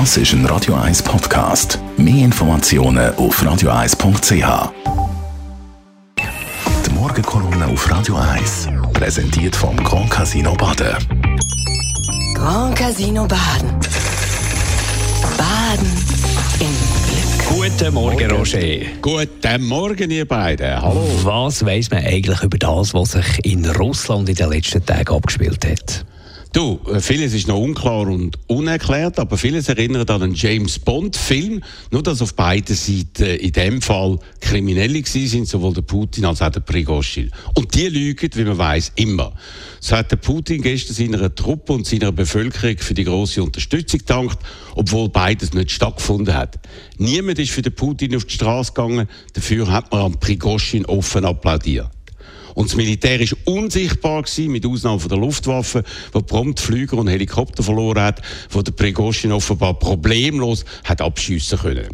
Das ist ein Radio 1 Podcast. Mehr Informationen auf radio1.ch. Die Morgenkolumne auf Radio 1 präsentiert vom Grand Casino Baden. Grand Casino Baden. Baden im Glück. Guten Morgen, Roger. Guten Morgen, ihr beiden. Hallo. Was weiß man eigentlich über das, was sich in Russland in den letzten Tagen abgespielt hat? Du, äh, vieles ist noch unklar und unerklärt, aber vieles erinnert an einen James Bond-Film. Nur, dass auf beiden Seiten in dem Fall Kriminelle sind, sowohl der Putin als auch der Prigozhin. Und die lügen, wie man weiß, immer. So hat der Putin gestern seiner Truppe und seiner Bevölkerung für die große Unterstützung gedankt, obwohl beides nicht stattgefunden hat. Niemand ist für den Putin auf die Straße gegangen, dafür hat man am Prigozhin offen applaudiert. Und das Militär war unsichtbar gewesen, mit Ausnahme von der Luftwaffe, wo prompt Flüger und Helikopter verloren hat, wo der Prigozhin offenbar problemlos hat abschiessen können.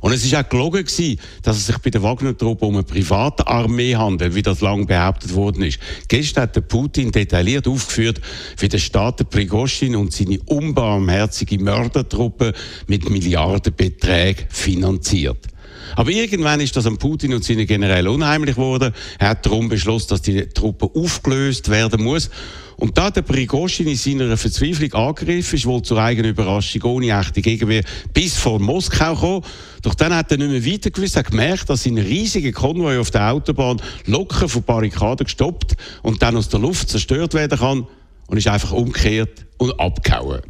Und es war auch gelogen gewesen, dass es sich bei der Wagner-Truppe um eine private Armee handelt, wie das lange behauptet worden ist. Gestern hat der Putin detailliert aufgeführt, wie der Staat der Prigozhin und seine unbarmherzige Mördertruppe mit Milliardenbeträgen finanziert. Aber irgendwann ist das an Putin und seine Generäle unheimlich geworden. Er hat darum beschlossen, dass die Truppe aufgelöst werden muss. Und da der Prigozhin in seiner Verzweiflung angegriffen ist, wohl zur eigenen Überraschung ohne echte Gegenwehr bis vor Moskau gekommen. Doch dann hat er nicht mehr weiter gewusst, hat gemerkt, dass sein riesiger Konvoi auf der Autobahn locker von Barrikaden gestoppt und dann aus der Luft zerstört werden kann und ist einfach umgekehrt und abgehauen.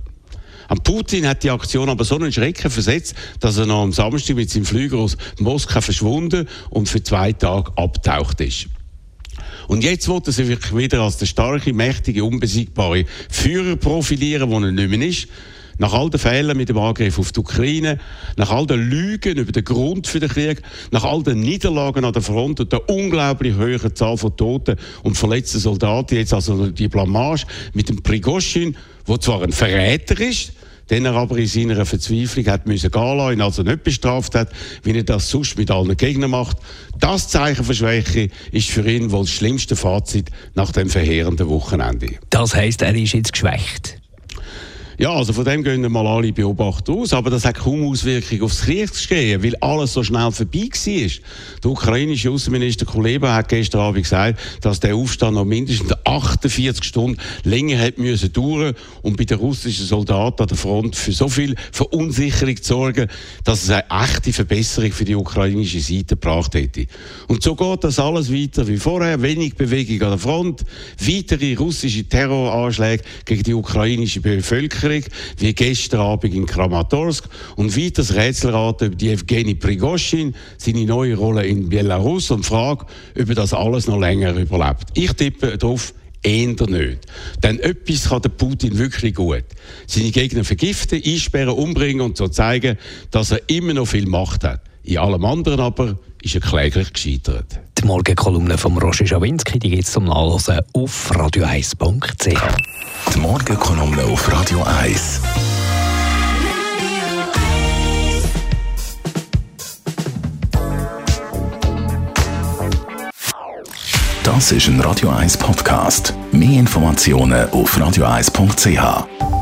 Am Putin hat die Aktion aber so einen Schrecken versetzt, dass er noch am Samstag mit seinem Flüger aus Moskau verschwunden und für zwei Tage abtaucht ist. Und jetzt wollte er sich wieder als der starke, mächtige, unbesiegbare Führer profilieren, wo er nicht mehr ist. Nach all den Fehlern mit dem Angriff auf die Ukraine, nach all den Lügen über den Grund für den Krieg, nach all den Niederlagen an der Front und der unglaublich hohen Zahl von Toten und verletzten Soldaten, jetzt also die Blamage mit dem Prigozhin, der zwar ein Verräter ist, den er aber in seiner Verzweiflung hat müssen gehen lassen, also nicht bestraft hat, wie er das sonst mit allen Gegnern macht. Das Zeichen für Schwäche ist für ihn wohl das schlimmste Fazit nach dem verheerenden Wochenende. Das heisst, er ist jetzt geschwächt. Ja, also von dem gehen mal alle Beobachter aus, aber das hat kaum Auswirkungen aufs Kriegsgeschehen, weil alles so schnell vorbei war. Der ukrainische Außenminister Kuleba hat gestern Abend gesagt, dass der Aufstand noch mindestens 48 Stunden länger hätte müssen dauern und bei den russischen Soldaten an der Front für so viel Verunsicherung zu sorgen, dass es eine echte Verbesserung für die ukrainische Seite gebracht hätte. Und so geht das alles weiter wie vorher, wenig Bewegung an der Front, weitere russische Terroranschläge gegen die ukrainische Bevölkerung Bevölkerung, wie gestern Abend in Kramatorsk und das Rätselraten über die Evgeny Prigozhin, seine neue Rolle in Belarus und die Frage, ob das alles noch länger überlebt. Ich tippe darauf, eher nicht. Denn etwas kann Putin wirklich gut. Seine Gegner vergiften, einsperren, umbringen und so zeigen, dass er immer noch viel Macht hat. In allem anderen aber ist er kläglich gescheitert. Die Morgenkolumne von Roger Schawinski gibt es zum Nachlesen auf radio1.ch. Die Morgenkolumne auf Radio 1. Das ist ein Radio 1 Podcast. Mehr Informationen auf radio1.ch.